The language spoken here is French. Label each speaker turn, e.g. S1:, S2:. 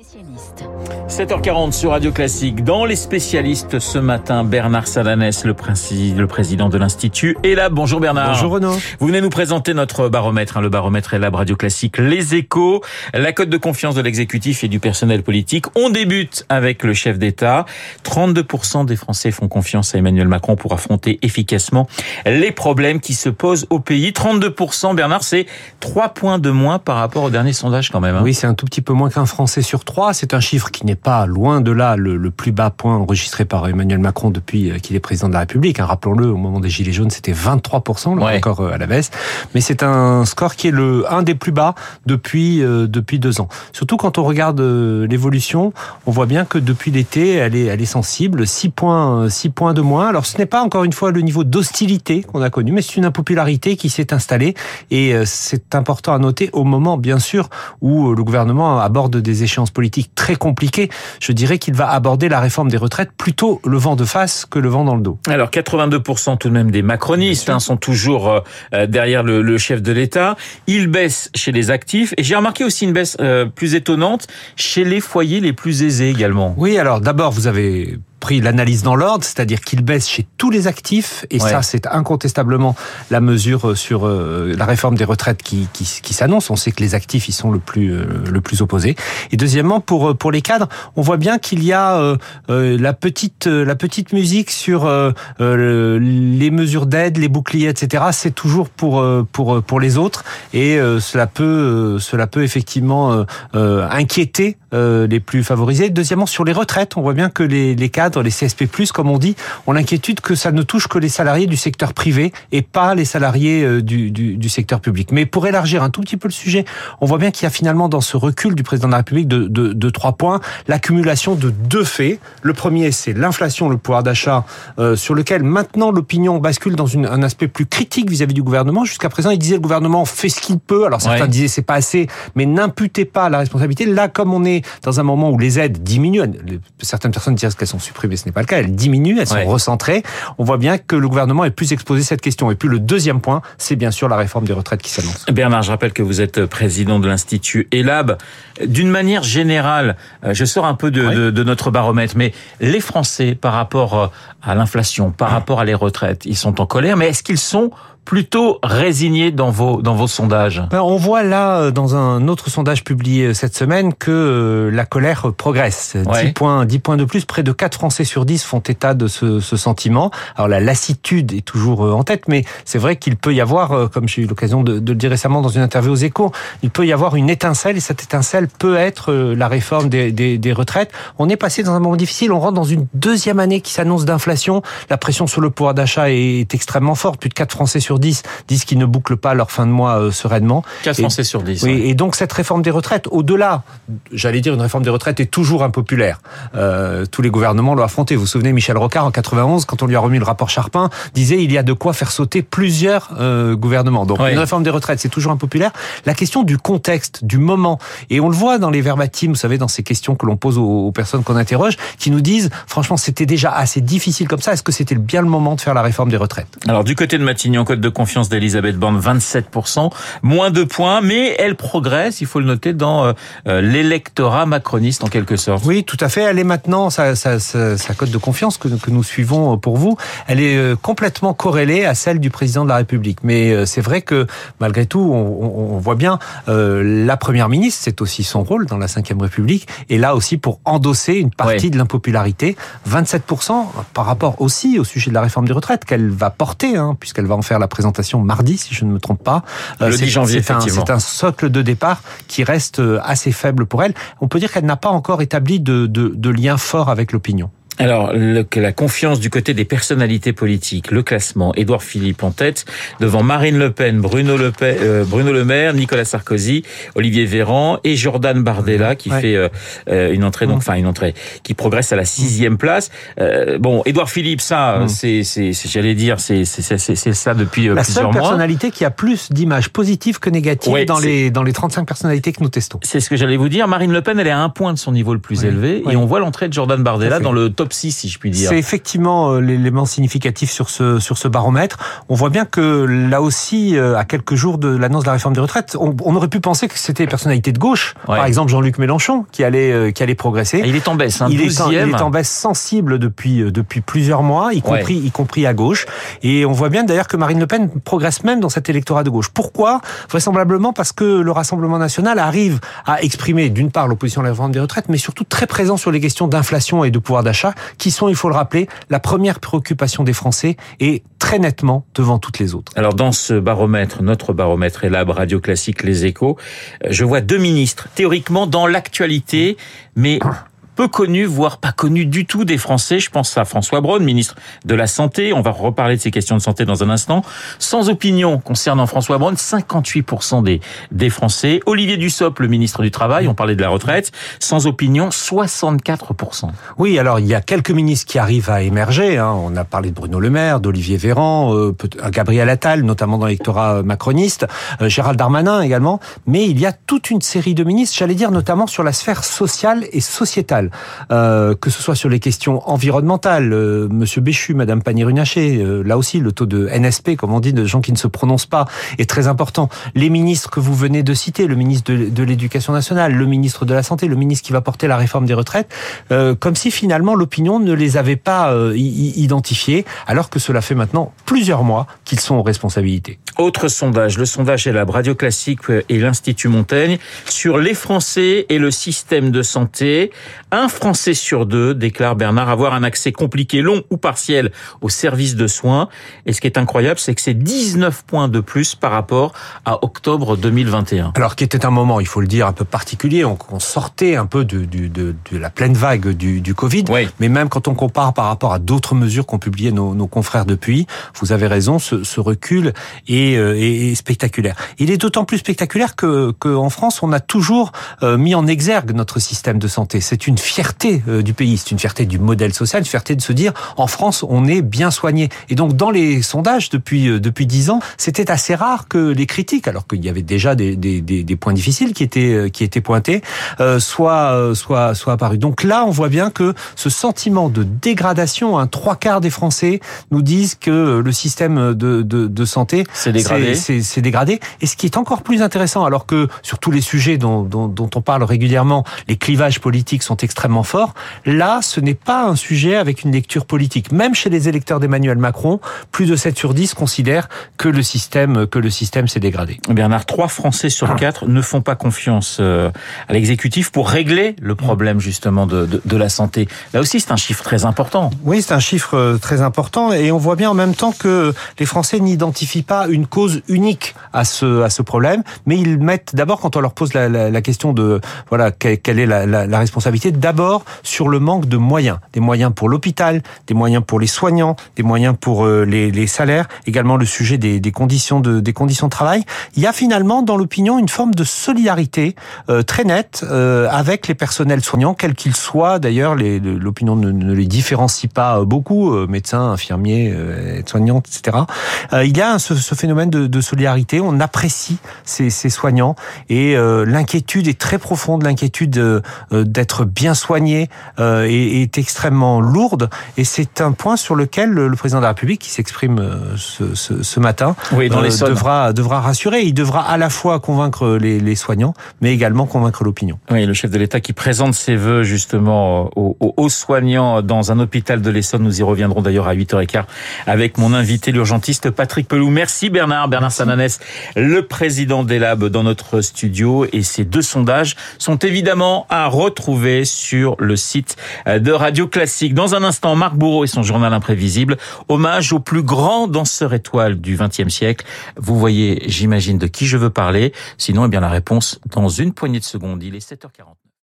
S1: spécialistes.
S2: 7h40 sur Radio Classique. Dans les spécialistes ce matin, Bernard Salanès, le, le président de l'Institut, est là. Bonjour Bernard.
S3: Bonjour Renaud.
S2: Vous venez nous présenter notre baromètre. hein. Le baromètre est là, Radio Classique. Les échos, la cote de confiance de l'exécutif et du personnel politique. On débute avec le chef d'État. 32% des Français font confiance à Emmanuel Macron pour affronter efficacement les problèmes qui se posent au pays. 32%, Bernard, c'est 3 points de moins par rapport au dernier sondage quand même. hein.
S3: Oui, c'est un tout petit peu moins qu'un Français sur trois. C'est un chiffre qui n'est pas loin de là le, le plus bas point enregistré par Emmanuel Macron depuis euh, qu'il est président de la République. hein. Rappelons-le, au moment des Gilets jaunes, c'était 23%, là
S2: Ouais.
S3: encore euh, à la baisse. Mais c'est un score qui est le un des plus bas depuis euh, depuis deux ans. Surtout quand on regarde euh, l'évolution, on voit bien que depuis l'été, elle est elle est sensible. 6 points, euh, six points de moins. Alors ce n'est pas encore une fois le niveau d'hostilité qu'on a connu, mais c'est une impopularité qui s'est installée. Et euh, c'est important à noter au moment, bien sûr, où le gouvernement aborde des échéances politiques très compliquées. Je dirais qu'il va aborder la réforme des retraites plutôt le vent de face que le vent dans le dos.
S2: Alors 82% tout de même des macronistes hein, sont toujours euh, euh, derrière le, le chef de l'État. Il baisse chez les actifs et j'ai remarqué aussi une baisse euh, plus étonnante chez les foyers les plus aisés également.
S3: Oui, alors d'abord, vous avez pris l'analyse dans l'ordre, c'est-à-dire qu'il baisse chez tous les actifs, et
S2: Ouais.
S3: ça, c'est incontestablement la mesure sur euh, la réforme des retraites qui, qui, qui s'annonce. On sait que les actifs, ils sont le plus euh, le plus opposés. Et deuxièmement, pour euh, pour les cadres, on voit bien qu'il y a euh, euh, la petite euh, la petite musique sur euh, euh, les mesures d'aide, les boucliers, etc. C'est toujours pour euh, pour euh, pour les autres, et euh, cela peut euh, cela peut effectivement euh, euh, inquiéter euh, les plus favorisés. Deuxièmement, sur les retraites, on voit bien que les, les cadres, les CSP+, comme on dit, ont l'inquiétude que ça ne touche que les salariés du secteur privé et pas les salariés euh, du, du, du secteur public. Mais pour élargir un tout petit peu le sujet, on voit bien qu'il y a finalement dans ce recul du président de la République de, de, de trois points, l'accumulation de deux faits. Le premier, c'est l'inflation, le pouvoir d'achat, euh, sur lequel maintenant l'opinion bascule dans une, un aspect plus critique vis-à-vis du gouvernement. Jusqu'à présent, il disait le gouvernement fait ce qu'il peut. Alors certains
S2: Ouais.
S3: disaient c'est pas assez, mais n'imputez pas la responsabilité. Là, comme on est dans un moment où les aides diminuent, certaines personnes disent qu'elles sont supprimées, ce n'est pas le cas, elles diminuent, elles
S2: Ouais.
S3: sont recentrées. On voit bien que le gouvernement est plus exposé à cette question. Et puis le deuxième point, c'est bien sûr la réforme des retraites qui s'annonce.
S2: Bernard, je rappelle que vous êtes président de l'Institut ELAB. D'une manière générale, euh, je sors un peu de, de- de notre baromètre, mais les Français, par rapport euh, à l'inflation, par rapport à les retraites, ils sont en colère, mais est-ce qu'ils sont plutôt résignés dans vos, dans vos sondages
S3: Ben, on voit là, euh, dans un autre sondage publié euh, cette semaine, que euh, la colère progresse.
S2: Ouais.
S3: 10 points, 10 points de plus, près de 4 Français sur 10 font état de ce, ce sentiment. Alors la lassitude est toujours en tête, mais c'est vrai qu'il peut y avoir, comme j'ai eu l'occasion de, de le dire récemment dans une interview aux échos, il peut y avoir une étincelle, et cette étincelle peut être la réforme des, des, des retraites. On est passé dans un moment difficile, on rentre dans une deuxième année qui s'annonce d'inflation. La pression sur le pouvoir d'achat est extrêmement forte. Plus de 4 Français sur 10 disent qu'ils ne bouclent pas leur fin de mois euh, sereinement.
S2: 4
S3: Et-
S2: Français sur 10.
S3: Oui,
S2: ouais.
S3: et donc cette réforme des retraites, au-delà, j'allais dire une réforme des retraites est toujours impopulaire. Euh, tous les gouvernements l'ont affronté. Vous vous souvenez, Michel Rocard en 91, quand on lui a remis le rapport Charpin, disait il y a de quoi faire sauter plusieurs euh, gouvernements. Donc
S2: Ouais.
S3: une réforme des retraites, c'est toujours impopulaire. La question du contexte, du moment, et on le voit dans les verbatims, vous savez, dans ces questions que l'on pose aux, aux personnes qu'on interroge, qui nous disent, franchement, c'était déjà assez difficile comme ça. Est-ce que c'était bien le moment de faire la réforme des retraites?
S2: Alors du côté de Matignon, code de confiance d'Elisabeth Borne, 27%, moins de points, mais elle progresse, il faut le noter, dans euh, euh, l'électorat macroniste en quelque sorte.
S3: Oui, tout à fait. Elle est maintenant, sa, sa, sa, sa cote de confiance que, que nous suivons pour vous, elle est euh, complètement corrélée à celle du président de la République. Mais euh, c'est vrai que malgré tout, on, on, on voit bien euh, la première ministre, c'est aussi son rôle dans la Ve République, et là aussi pour endosser une partie
S2: Ouais.
S3: de l'impopularité, 27% par rapport aussi au sujet de la réforme des retraites qu'elle va porter, hein, puisqu'elle va en faire la présentation mardi, si je ne me trompe pas.
S2: Le
S3: c'est-
S2: 10 janvier,
S3: c'est un-
S2: effectivement.
S3: C'est un socle de départ qui reste euh, assez faible pour elle. On peut dire qu'elle n'a pas encore établi de, de, de lien fort avec l'opinion.
S2: Alors, le- la confiance du côté des personnalités politiques, le classement, Édouard Philippe en tête, devant Marine Le Pen, Bruno Le, Pen, euh, Bruno le Maire, Nicolas Sarkozy, Olivier Véran et Jordan Bardella qui
S3: Ouais.
S2: fait euh, euh, une entrée, donc enfin une entrée, qui progresse à la sixième place. Euh, bon, Édouard Philippe, ça,
S3: Mm.
S2: c'est, j'allais dire, c'est, c'est, ça depuis euh,
S3: La seule
S2: plusieurs mois.
S3: personnalité qui a plus d'images positives que négatives
S2: Ouais,
S3: dans, les, dans les 35 personnalités que nous testons.
S2: C'est ce que j'allais vous dire. Marine Le Pen, elle est à un point de son niveau le plus élevé, et on voit l'entrée de Jordan Bardella dans le top l'autopsie, si je puis dire.
S3: C'est effectivement euh, l'élément significatif sur ce sur ce baromètre. On voit bien que là aussi, euh, à quelques jours de l'annonce de la réforme des retraites, on, on aurait pu penser que c'était les personnalités de gauche,
S2: Ouais.
S3: par exemple Jean-Luc Mélenchon, qui allait euh, qui allait progresser.
S2: Il est en baisse, hein,
S3: il, est en, il
S2: 12e.
S3: est en baisse sensible depuis depuis plusieurs mois, y
S2: Ouais.
S3: compris y compris à gauche. Et on voit bien d'ailleurs que Marine Le Pen progresse même dans cet électorat de gauche. Pourquoi? Vraisemblablement parce que le Rassemblement national arrive à exprimer d'une part l'opposition à la réforme des retraites, mais surtout très présent sur les questions d'inflation et de pouvoir d'achat, qui sont, il faut le rappeler, la première préoccupation des Français et très nettement devant toutes les autres.
S2: Alors dans ce baromètre, notre baromètre est Lab Radio Classique Les Échos, euh, je vois deux ministres théoriquement dans l'actualité, mais peu connus, voire pas connus du tout des Français. Je pense à François Braun, ministre de la Santé. On va reparler de ces questions de santé dans un instant. Sans opinion concernant François Braun, 58% des, des Français. Olivier Dussopt, le ministre du Travail, on parlait de la retraite. Sans opinion, 64%.
S3: Oui, alors il y a quelques ministres qui arrivent à émerger. hein. On a parlé de Bruno Le Maire, d'Olivier Véran, euh, euh, Gabriel Attal, notamment dans l'électorat macroniste, euh, Gérald Darmanin également. Mais il y a toute une série de ministres, j'allais dire notamment sur la sphère sociale et sociétale, euh, que ce soit sur les questions environnementales. Euh, Monsieur Béchu, Madame Pannier-Runacher, euh, là aussi le taux de NSP, comme on dit, de gens qui ne se prononcent pas, est très important. Les ministres que vous venez de citer, le ministre de, l'Éducation nationale, le ministre de la Santé, le ministre qui va porter la réforme des retraites, euh, comme si finalement l'opinion ne les avait pas identifiés, alors que cela fait maintenant plusieurs mois qu'ils sont aux responsabilités.
S2: Autre sondage, le sondage est la Radio Classique et l'Institut Montaigne sur les Français et le système de santé. Français sur deux déclare Bernard avoir un accès compliqué, long ou partiel aux services de soins. Et ce qui est incroyable, c'est que c'est 19 points de plus par rapport à octobre 2021.
S3: Alors qui était un moment, il faut le dire, un peu particulier, on, on sortait un peu de, du- de, de la pleine vague du, du Covid,
S2: Oui.
S3: mais même quand on compare par rapport à d'autres mesures qu'ont publiées nos, nos confrères depuis, vous avez raison, ce, ce recul est, euh, est- spectaculaire. Il est d'autant plus spectaculaire que qu'en France, on a toujours euh, mis en exergue notre système de santé. C'est une fierté euh, du pays, c'est une fierté du modèle social, une fierté de se dire en France, on est bien soigné. Et donc dans les sondages depuis euh, depuis dix ans, c'était assez rare que les critiques, alors qu'il y avait déjà des, des, des, des points difficiles qui étaient euh, qui étaient pointés, euh, soient soient soient apparus. Donc là, on voit bien que ce sentiment de dégradation, un trois quarts des Français nous disent que le système de de, de santé
S2: C'est dégradé.
S3: c'est dégradé. Et ce qui est encore plus intéressant, alors que sur tous les sujets dont, dont, dont on parle régulièrement, les clivages politiques sont extrêmement forts, là, ce n'est pas un sujet avec une lecture politique. Même chez les électeurs d'Emmanuel Macron, plus de 7 sur 10 considèrent que le système, que le système s'est dégradé.
S2: Bernard, trois Français sur quatre ne font pas confiance euh, à l'exécutif pour régler le problème justement de, de, de la santé. Là aussi, c'est un chiffre très important.
S3: Oui, c'est un chiffre euh, très important et on voit bien en même temps que les Français n'identifient pas une cause unique à ce à ce problème, mais ils mettent d'abord quand on leur pose la, la, la question de voilà quelle, quelle est la, la, la responsabilité, d'abord sur le manque de moyens, des moyens pour l'hôpital, des moyens pour les soignants, des moyens pour euh, les, salaires, également le sujet des, conditions de des conditions de travail. Il y a finalement dans l'opinion une forme de solidarité euh, très nette euh, avec les personnels soignants, quels qu'ils soient. D'ailleurs, l'opinion ne, les différencie pas beaucoup, médecins, infirmiers, aides-soignantes, etc. Il y a ce, phénomène de, solidarité. On apprécie ces, ces soignants et l'inquiétude est très profonde. L'inquiétude d'être bien soigné euh, est, est extrêmement lourde et c'est un point sur lequel le, le président de la République, qui s'exprime euh, ce, ce, ce matin,
S2: Oui, dans
S3: euh,
S2: les
S3: devra devra rassurer. Il devra à la fois convaincre les, les soignants, mais également convaincre l'opinion.
S2: Oui, le chef de l'État qui présente ses vœux justement aux, soignants dans un hôpital de l'Essonne. Nous y reviendrons d'ailleurs à 8h15 avec mon invité, l'urgentiste Patrick Pelou. Merci Bernard, Bernard Sananès, le président des labs dans notre studio. Et ces deux sondages sont évidemment à retrouver sur le site de Radio Classique. Dans un instant, Marc Bourreau et son journal imprévisible. Hommage au plus grand danseur étoile du XXe siècle. Vous voyez, j'imagine, de qui je veux parler. Sinon, eh bien, la réponse dans une poignée de secondes. Il est 7h49.